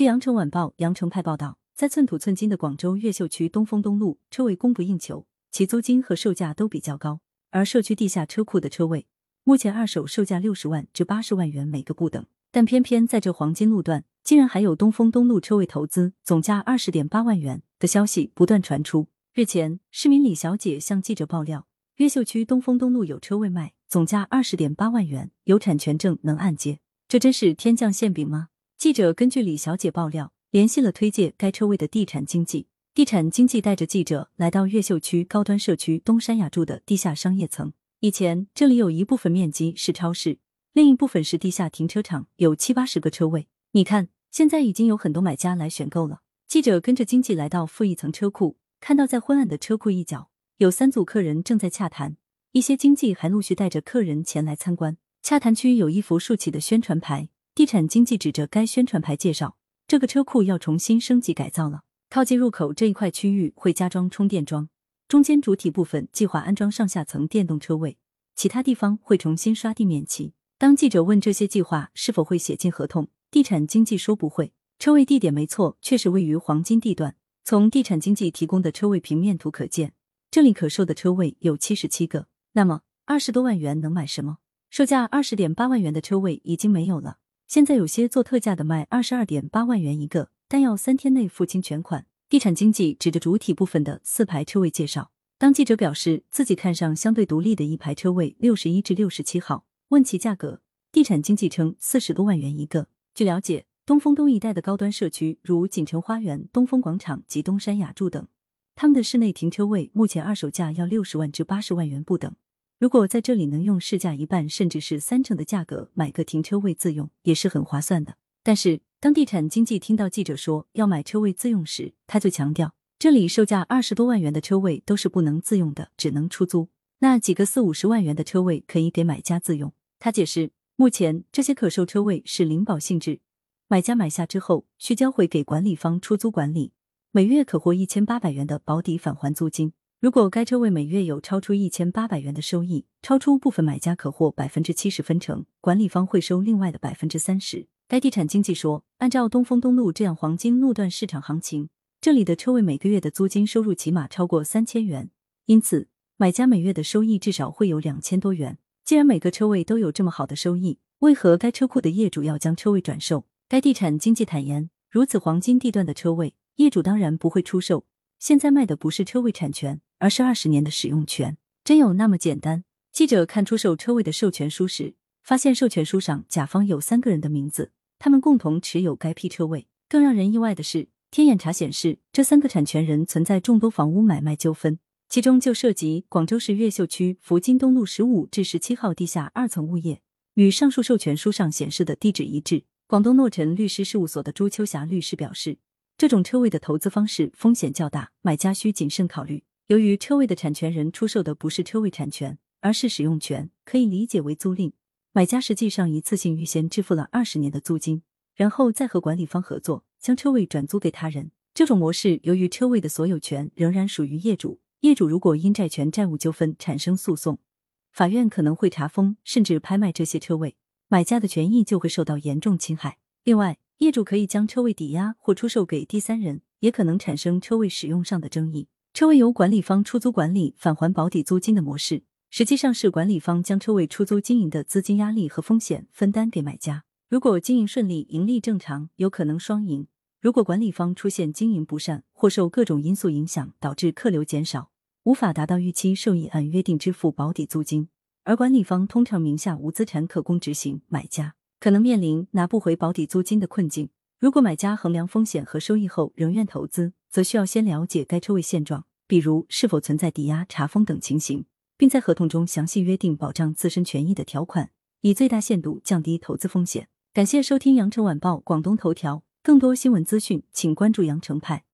据羊城晚报羊城派报道，在寸土寸金的广州越秀区东风东路，车位供不应求，其租金和售价都比较高。而社区地下车库的车位，目前二手售价六十万至八十万元每个不等。但偏偏在这黄金路段，竟然还有东风东路车位投资总价二十点八万元的消息不断传出。日前，市民李小姐向记者爆料，越秀区东风东路有车位卖，总价二十点八万元，有产权证，能按揭。这真是天降馅饼吗？记者根据李小姐爆料，联系了推介该车位的地产经纪。地产经纪带着记者来到越秀区高端社区东山雅筑的地下商业层。以前这里有一部分面积是超市，另一部分是地下停车场，有七八十个车位。你看，现在已经有很多买家来选购了。记者跟着经纪来到负一层车库，看到在昏暗的车库一角，有三组客人正在洽谈，一些经纪还陆续带着客人前来参观。洽谈区有一幅竖起的宣传牌。地产经纪指着该宣传牌介绍，这个车库要重新升级改造了。靠近入口这一块区域会加装充电桩，中间主体部分计划安装上下层电动车位，其他地方会重新刷地面漆。当记者问这些计划是否会写进合同，地产经纪说不会。车位地点没错，确实位于黄金地段。从地产经纪提供的车位平面图可见，这里可售的车位有七十七个。那么二十多万元能买什么？售价二十点八万元的车位已经没有了。现在有些做特价的卖二十二点八万元一个，但要三天内付清全款。地产经纪指着主体部分的四排车位介绍，当记者表示自己看上相对独立的一排车位六十一至六十七号，问其价格，地产经纪称四十多万元一个。据了解，东风东一带的高端社区如锦城花园、东风广场及东山雅筑等，他们的室内停车位目前二手价要六十万至八十万元不等。如果在这里能用市价一半甚至是三成的价格买个停车位自用，也是很划算的。但是，当地产经纪听到记者说要买车位自用时，他就强调，这里售价二十多万元的车位都是不能自用的，只能出租。那几个四五十万元的车位可以给买家自用。他解释，目前这些可售车位是零保性质，买家买下之后需交回给管理方出租管理，每月可获一千八百元的保底返还租金。如果该车位每月有超出一千八百元的收益，超出部分买家可获百分之七十分成，管理方会收另外的百分之三十。该地产经纪说，按照东风东路这样黄金路段市场行情，这里的车位每个月的租金收入起码超过三千元，因此买家每月的收益至少会有两千多元。既然每个车位都有这么好的收益，为何该车库的业主要将车位转售？该地产经纪坦言，如此黄金地段的车位，业主当然不会出售。现在卖的不是车位产权，而是二十年的使用权。真有那么简单？记者看出售车位的授权书时，发现授权书上甲方有三个人的名字，他们共同持有该批车位。更让人意外的是，天眼查显示，这三个产权人存在众多房屋买卖纠纷，其中就涉及广州市越秀区福金东路十五至十七号地下二层物业，与上述授权书上显示的地址一致。广东诺臣律师事务所的朱秋霞律师表示。这种车位的投资方式风险较大，买家需谨慎考虑。由于车位的产权人出售的不是车位产权，而是使用权，可以理解为租赁。买家实际上一次性预先支付了二十年的租金，然后再和管理方合作将车位转租给他人。这种模式由于车位的所有权仍然属于业主，业主如果因债权债务纠纷产生诉讼，法院可能会查封甚至拍卖这些车位，买家的权益就会受到严重侵害。另外，业主可以将车位抵押或出售给第三人，也可能产生车位使用上的争议。车位由管理方出租管理，返还保底租金的模式，实际上是管理方将车位出租经营的资金压力和风险分担给买家。如果经营顺利，盈利正常，有可能双赢；如果管理方出现经营不善或受各种因素影响，导致客流减少，无法达到预期收益，按约定支付保底租金，而管理方通常名下无资产可供执行，买家。可能面临拿不回保底租金的困境。如果买家衡量风险和收益后仍愿投资，则需要先了解该车位现状，比如是否存在抵押、查封等情形，并在合同中详细约定保障自身权益的条款，以最大限度降低投资风险。感谢收听羊城晚报广东头条，更多新闻资讯，请关注羊城派。